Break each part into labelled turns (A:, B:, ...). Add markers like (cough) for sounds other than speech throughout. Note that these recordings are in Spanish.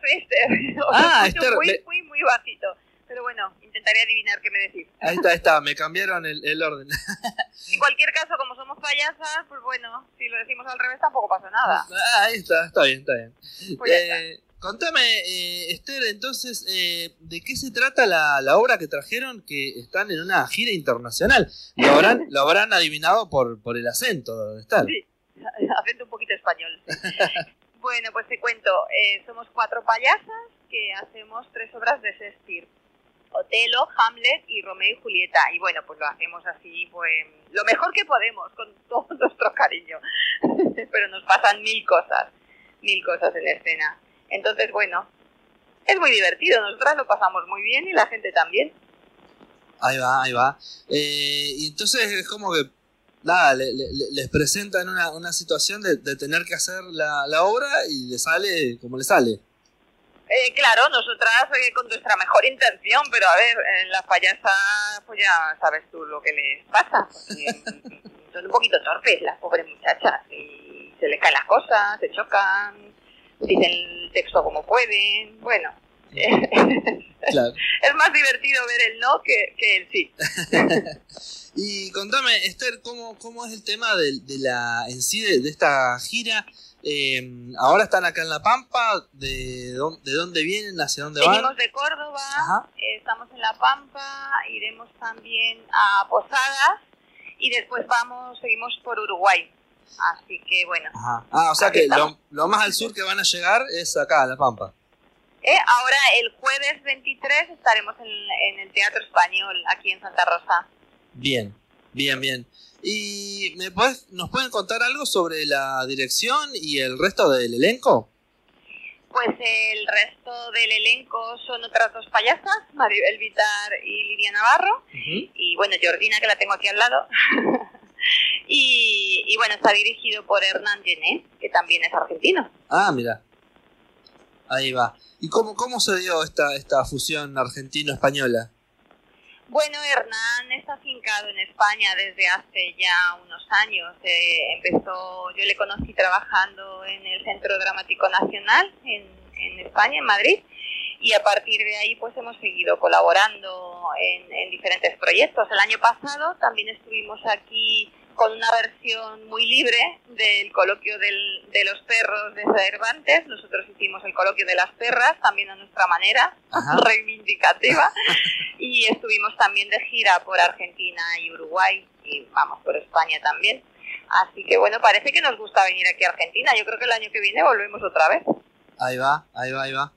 A: soy Esther. (laughs)
B: Ah, Esther,
A: Muy, muy, muy bajito. Pero bueno, intentaré adivinar qué me decís.
B: Ahí está, ahí está, me cambiaron el, el orden. (laughs)
A: En cualquier caso, como somos payasas, pues bueno, si lo decimos al revés tampoco pasa nada.
B: Ah, ahí está, está bien, está bien.
A: Pues ya está.
B: Eh, contame, eh, Esther, entonces, eh, ¿de qué se trata la, la obra que trajeron que están en una gira internacional? Lo habrán, lo habrán adivinado por, por el acento de estar.
A: Sí, (laughs) acento un poquito español. Bueno, pues te cuento, eh, somos cuatro payasas que hacemos tres obras de Shakespeare. Otelo, Hamlet y Romeo y Julieta. Y bueno, pues lo hacemos así, pues lo mejor que podemos, con (laughs) todo nuestro cariño. (laughs) Pero nos pasan mil cosas, mil cosas en escena. Entonces, bueno, es muy divertido, nosotras lo pasamos muy bien y la gente también.
B: Ahí va, ahí va. Eh, y entonces es como que, nada, le- le- le- les presentan una, una situación de, de tener que hacer la, la obra y le sale como le sale.
A: Eh, claro, nosotras eh, con nuestra mejor intención, pero a ver, en las payasas, pues ya sabes tú lo que les pasa. porque, (laughs) son un poquito torpes las pobres muchachas y se les caen las cosas, se chocan, dicen el texto como pueden. Bueno, (laughs)
B: Claro.
A: es más divertido ver el no que, que el sí. (laughs)
B: Y contame, Esther, ¿cómo, cómo es el tema de, de la en sí de, de esta gira? Eh, ahora están acá en La Pampa, ¿de, dónde, de dónde vienen? ¿Hacia dónde van?
A: Venimos de Córdoba, eh, estamos en La Pampa, iremos también a Posadas y después vamos, seguimos por Uruguay. Así que bueno,
B: Ajá. Ah, o sea que lo, lo más al sur que van a llegar es acá, a La Pampa.
A: Eh, ahora el jueves 23 estaremos en, en el Teatro Español aquí en Santa Rosa.
B: Bien, bien, bien. ¿Y me puedes, nos pueden contar algo sobre la dirección y el resto del elenco?
A: Pues el resto del elenco son otras dos payasas, Maribel Vitar y Lidia Navarro. Y bueno, Georgina, que la tengo aquí al lado. (laughs) y, y bueno, está dirigido por Hernán Gené, que también es argentino.
B: Ah, mira. Ahí va. ¿Y cómo, cómo se dio esta, esta fusión argentino-española?
A: Bueno, Hernán está afincado en España desde hace ya unos años. Eh, empezó, yo le conocí trabajando en el Centro Dramático Nacional en, en España, en Madrid, y a partir de ahí pues hemos seguido colaborando en, en diferentes proyectos. El año pasado también estuvimos aquí con una versión muy libre del coloquio del- de los perros de Cervantes. Nosotros hicimos el coloquio de las perras, también a nuestra manera,
B: Ajá. (laughs)
A: reivindicativa. Y estuvimos también de gira por Argentina y Uruguay y vamos, por España también. Así que bueno, parece que nos gusta venir aquí a Argentina. Yo creo que el año que viene volvemos otra vez.
B: Ahí va, ahí va, ahí va.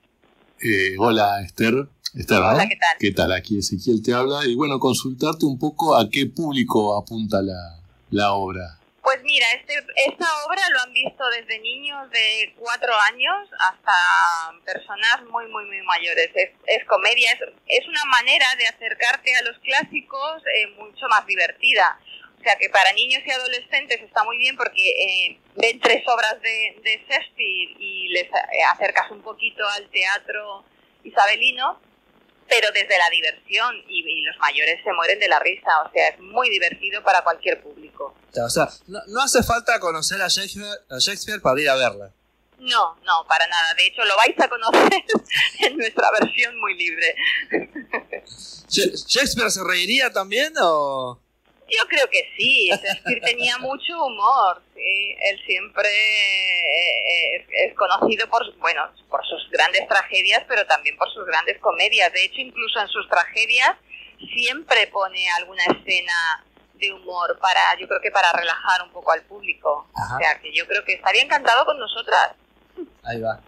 C: Eh, hola, Esther. Esther.
A: Hola, ¿qué tal?
C: ¿Qué tal? Aquí Ezequiel te habla. Y bueno, consultarte un poco a qué público apunta la, la obra.
A: Pues mira, este, esta obra lo han visto desde niños de cuatro años hasta personas muy, muy, muy mayores. Es, es comedia, es, es una manera de acercarte a los clásicos eh, mucho más divertida. O sea que para niños y adolescentes está muy bien porque eh, ven tres obras de, de Shakespeare y les eh, acercas un poquito al teatro isabelino, pero desde la diversión y, y los mayores se mueren de la risa. O sea, es muy divertido para cualquier público.
B: O sea, no, no hace falta conocer a Shakespeare, a Shakespeare para ir a verla.
A: No, no, para nada. De hecho, lo vais a conocer (laughs) en nuestra versión muy libre.
B: Sha- ¿Shakespeare se reiría también o...?
A: Yo creo que sí. Shakespeare tenía mucho humor. Sí. Él siempre eh, es, es conocido por, bueno, por sus grandes tragedias, pero también por sus grandes comedias. De hecho, incluso en sus tragedias siempre pone alguna escena de humor para, yo creo que para relajar un poco al público.
B: Ajá.
A: O sea, que yo creo que estaría encantado con nosotras.
B: Ahí va.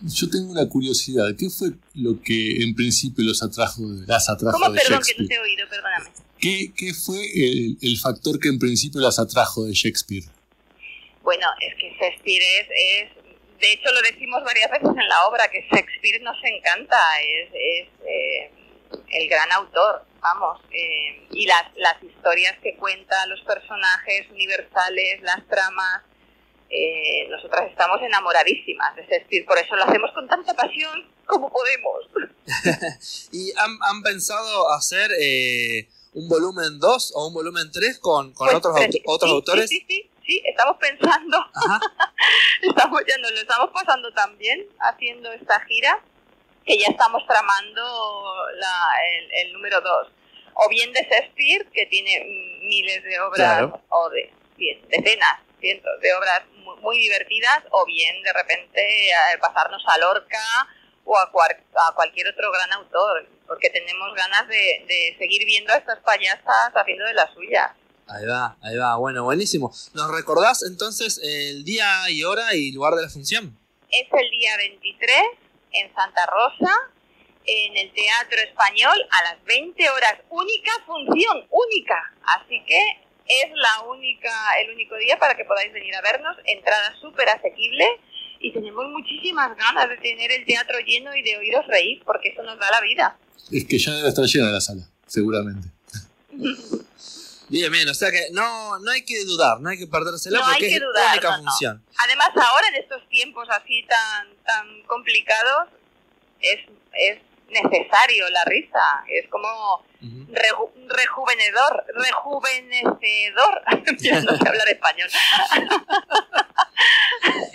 C: Yo tengo una curiosidad. ¿Qué fue lo que en principio los atrajo, las atrajo
A: ¿Cómo?
C: de
A: Perdón, que no te he oído, perdóname.
C: ¿Qué, qué fue el, el factor que en principio las atrajo de Shakespeare?
A: Bueno, es que Shakespeare es, es, de hecho lo decimos varias veces en la obra, que Shakespeare nos encanta, es, es eh, el gran autor, vamos, eh, y las, las historias que cuenta, los personajes universales, las tramas, eh, nosotras estamos enamoradísimas de Shakespeare, por eso lo hacemos con tanta pasión como podemos. (laughs)
B: ¿Y han, han pensado hacer eh, un volumen 2 o un volumen 3 con, con
A: Pues,
B: otros,
A: sí,
B: otros
A: sí,
B: autores?
A: Sí, sí, sí. estamos pensando, (laughs) estamos ya nos lo estamos pasando también haciendo esta gira, que ya estamos tramando la, el, el número 2. O bien de Shakespeare, que tiene miles de obras,
B: Claro.
A: o de decenas, cientos de obras muy, muy divertidas, o bien de repente eh, pasarnos a Lorca o a, cuar- a cualquier otro gran autor, porque tenemos ganas de, de seguir viendo a estas payasas haciendo de las suyas.
B: Ahí va, ahí va. Bueno, buenísimo. ¿Nos recordás entonces el día y hora y lugar de la función?
A: Es el día 23 en Santa Rosa, en el Teatro Español, a las 20 horas. Única función, única. Así que es la única, el único día para que podáis venir a vernos. Entrada súper asequible y tenemos muchísimas ganas de tener el teatro lleno y de oíros reír, porque eso nos da la vida.
C: Es que ya debe estar llena la sala, seguramente.
B: Bien, bien. O sea que no, no hay que dudar, no hay que perdérsela
A: No hay
B: porque
A: que
B: es
A: dudar,
B: única
A: no, no.
B: función.
A: Además, ahora en estos tiempos así tan, tan complicados, es, es necesario la risa. Es como reju- rejuvenedor, rejuvenecedor. (laughs) No sé hablar español. (laughs)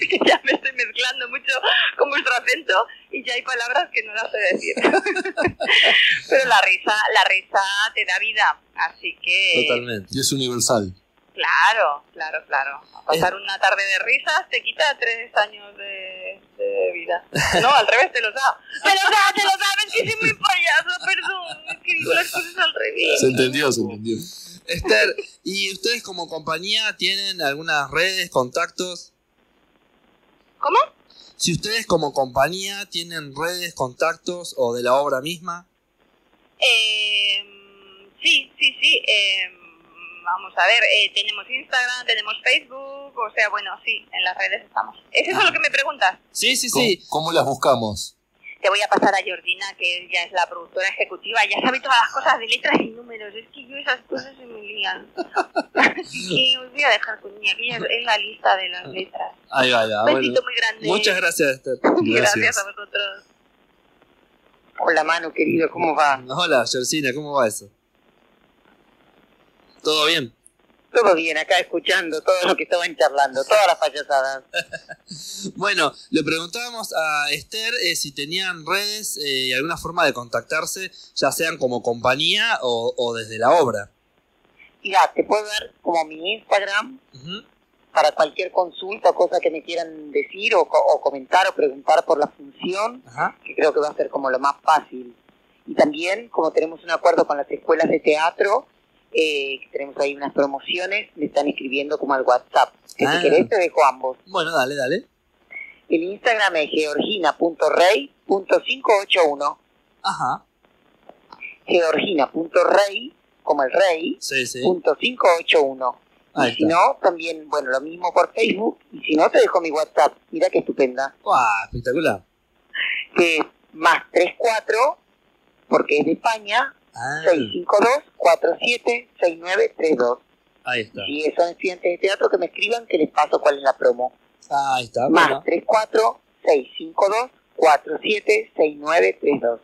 A: que ya me estoy mezclando mucho con vuestro acento y ya hay palabras que no las sé decir. (laughs) Pero la risa, la risa te da vida, así que
B: Totalmente.
C: Y es universal.
A: claro, claro, claro. Pasar una tarde de risas te quita tres años de, de vida. No, al revés te los da. Te los da, te los da, ves que soy muy payaso, perdón, es que digo las cosas al revés.
C: Se entendió, se entendió.
B: Esther, ¿y ustedes como compañía tienen algunas redes, contactos?
A: ¿Cómo?
B: Si ustedes como compañía tienen redes, contactos o de la obra misma.
A: Eh, sí, sí, sí. eh, vamos a ver, eh, tenemos Instagram, tenemos Facebook, o sea, bueno, sí, en las redes estamos. ¿Es eso
B: Ah.
A: lo que me preguntas?
B: Sí, sí,
C: ¿Cómo,
B: sí.
C: cómo las buscamos?
A: Te voy a pasar a Jordina, que ella es la productora ejecutiva, ya sabe todas las cosas de letras y números. Es que yo esas cosas se me lían. Así (laughs) que os voy a dejar con ella, que ella es la lista de las letras.
B: Ahí va, ahí va.
A: Un
B: Bueno,
A: besito muy grande.
B: muchas gracias, Esther.
A: Gracias
C: Gracias.
A: a vosotros.
D: Hola Manu, querido, ¿cómo va?
B: Hola, Georgina, ¿cómo va eso? ¿Todo bien?
D: Todo bien, acá escuchando todo lo que estaban charlando, todas las payasadas. (laughs)
B: Bueno, le preguntábamos a Esther eh, si tenían redes eh, y alguna forma de contactarse, ya sean como compañía o, o desde la obra.
D: Mira, te puedo dar como mi Instagram para cualquier consulta cosa que me quieran decir o, co- o comentar o preguntar por la función, que creo que va a ser como lo más fácil. Y también, como tenemos un acuerdo con las escuelas de teatro, eh, tenemos ahí unas promociones, me están escribiendo como al WhatsApp. Que
B: Ah.
D: si querés te dejo ambos.
B: Bueno, dale, dale.
D: El Instagram es georgina.rey.581.
B: Ajá.
D: georgina.rey, como el rey,
B: Sí, sí.
D: punto 581.
B: Ahí
D: y si no, también, bueno, lo mismo por Facebook. Y si no, te dejo mi WhatsApp. Mira qué estupenda.
B: ¡Guau! Espectacular.
D: Que es más 34, porque es de España,
B: Ah,
D: 652-476932.
B: ahí está.
D: Si son estudiantes de teatro, que me escriban que les paso cuál es la promo.
B: Ahí está.
D: Más
B: Bueno,
D: 34-652-476932.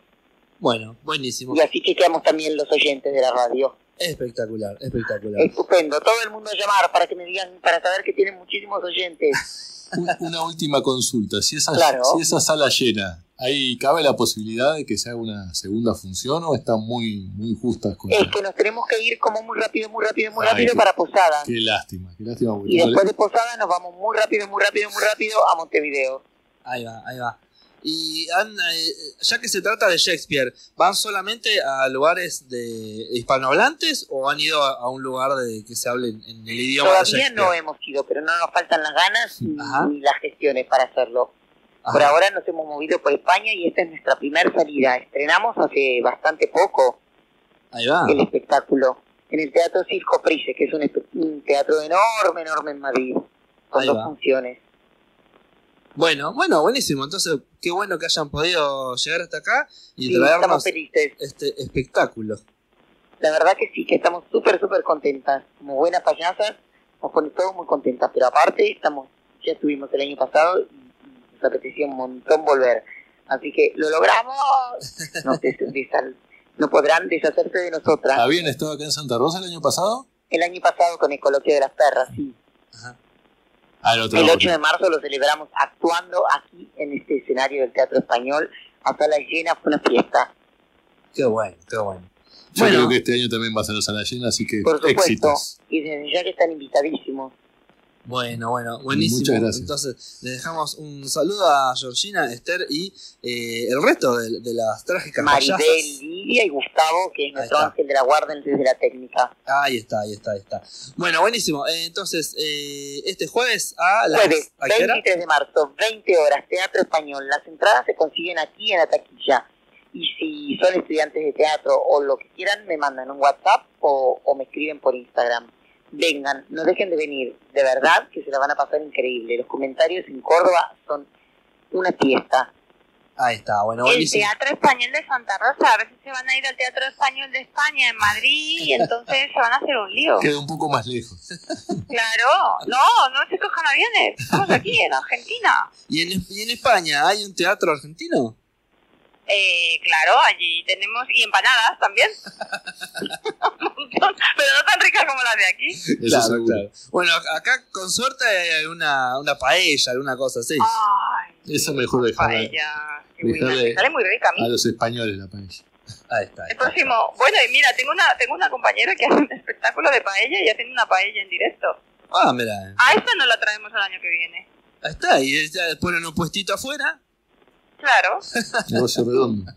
B: bueno, buenísimo.
D: Y así que quedamos también los oyentes de la radio.
B: Espectacular, espectacular.
D: Estupendo. Todo el mundo a llamar para que me digan, para saber que tienen muchísimos oyentes.
C: Un- (laughs) Una última consulta. Si esa,
D: Claro.
C: si esa sala llena, ¿ahí cabe la posibilidad de que se haga una segunda función o están muy, muy justas con
D: Es que nos tenemos que ir como muy rápido, muy rápido, muy
C: Ay,
D: rápido
C: qué-
D: para Posada.
C: Qué lástima, qué lástima.
D: Y después de Posada nos vamos muy rápido, muy rápido, muy rápido a Montevideo.
B: Ahí va, ahí va. Y han, eh, ya que se trata de Shakespeare, ¿van solamente a lugares de hispanohablantes o han ido a, a un lugar de que se hable en, el idioma de
D: Todavía
B: Shakespeare?
D: no hemos ido, pero no nos faltan las ganas
B: Ajá.
D: ni las gestiones para hacerlo. Por
B: Ajá.
D: ahora nos hemos movido por España y esta es nuestra primera salida. Estrenamos hace bastante poco
B: Ahí va.
D: el espectáculo en el Teatro Circo Price, que es un, un teatro enorme, enorme en Madrid, con
B: Ahí
D: dos
B: va.
D: funciones.
B: Bueno, bueno, buenísimo. Entonces, qué bueno que hayan podido llegar hasta acá y
D: Sí,
B: traernos este espectáculo.
D: La verdad que sí, que estamos súper, súper contentas. Como buenas payasas, nos pone todos muy contentas. Pero aparte, estamos ya estuvimos el año pasado y nos apetecía un montón volver. Así que lo logramos. No, des- desal- no podrán deshacerse de nosotras.
C: ¿Habían estado acá en Santa Rosa el año pasado?
D: El año pasado con el coloquio de las perras, sí.
B: Ajá.
C: Ah, el otro
D: El
C: no,
D: 8 de marzo lo celebramos actuando aquí en este escenario del Teatro Español. A sala llena fue una fiesta.
B: Qué bueno, qué bueno.
C: Yo
B: Bueno.
C: creo que este año también va a ser la sala llena, así que
D: Por supuesto.
C: éxitos.
D: Y desde ya que están invitadísimos.
B: Bueno, bueno, buenísimo.
C: Muchas gracias.
B: Entonces, le dejamos un saludo a Georgina, Esther y eh, el resto de, de las trágicas
D: Maribel,
B: payasas.
D: Lidia y Gustavo, que es nuestro ángel de la guarda desde la técnica.
B: Ahí está, ahí está, ahí está. Bueno, buenísimo. Eh, entonces, eh, este jueves a las
D: Jueves,
B: ¿a qué hora?
D: 23 de marzo, 20 horas, Teatro Español. Las entradas se consiguen aquí en la taquilla. Y si son estudiantes de teatro o lo que quieran, me mandan un WhatsApp o, o me escriben por Instagram. Vengan, no dejen de venir. De verdad que se la van a pasar increíble. Los comentarios en Córdoba son una fiesta.
B: Ahí está, bueno,
A: El
B: buenísimo.
A: Teatro Español de Santa Rosa, a veces se van a ir al Teatro Español de España en Madrid y entonces se van a hacer un lío.
C: Queda un poco más lejos. (laughs)
A: Claro, no, no se cojan aviones, estamos aquí en Argentina.
B: ¿Y en, ¿Y en España hay un teatro argentino?
A: Eh, claro, allí tenemos, y empanadas también. (laughs) Un montón, pero no tan ricas como las de aquí.
C: Seguro.
B: Bueno, acá con suerte hay una, una paella, alguna cosa así.
A: Ay,
C: Eso mejor dejarla
A: paella. qué
C: dejarle
A: me sale muy rica a
C: a
A: mí.
C: los españoles la paella.
B: Ahí está. ahí
A: El
B: está.
A: próximo, bueno, y mira, tengo una, tengo una compañera que hace un espectáculo de paella y hacen una paella en directo.
B: Ah, mira.
A: A esta no la traemos el año que viene.
B: Ahí está. Y ya ponen un puestito afuera.
A: Claro. (laughs)
C: Negocio redondo.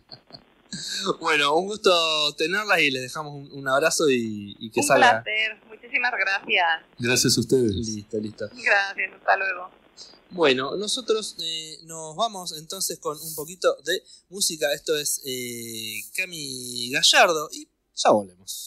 C: (laughs)
B: Bueno, un gusto tenerlas y les dejamos un, un abrazo y, y que
A: un
B: salga.
A: placer. Muchísimas gracias.
C: Gracias a ustedes.
B: Listo, listo.
A: Gracias, hasta luego.
B: Bueno, nosotros eh, nos vamos entonces con un poquito de música. Esto es eh, Cami Gallardo y ya volvemos.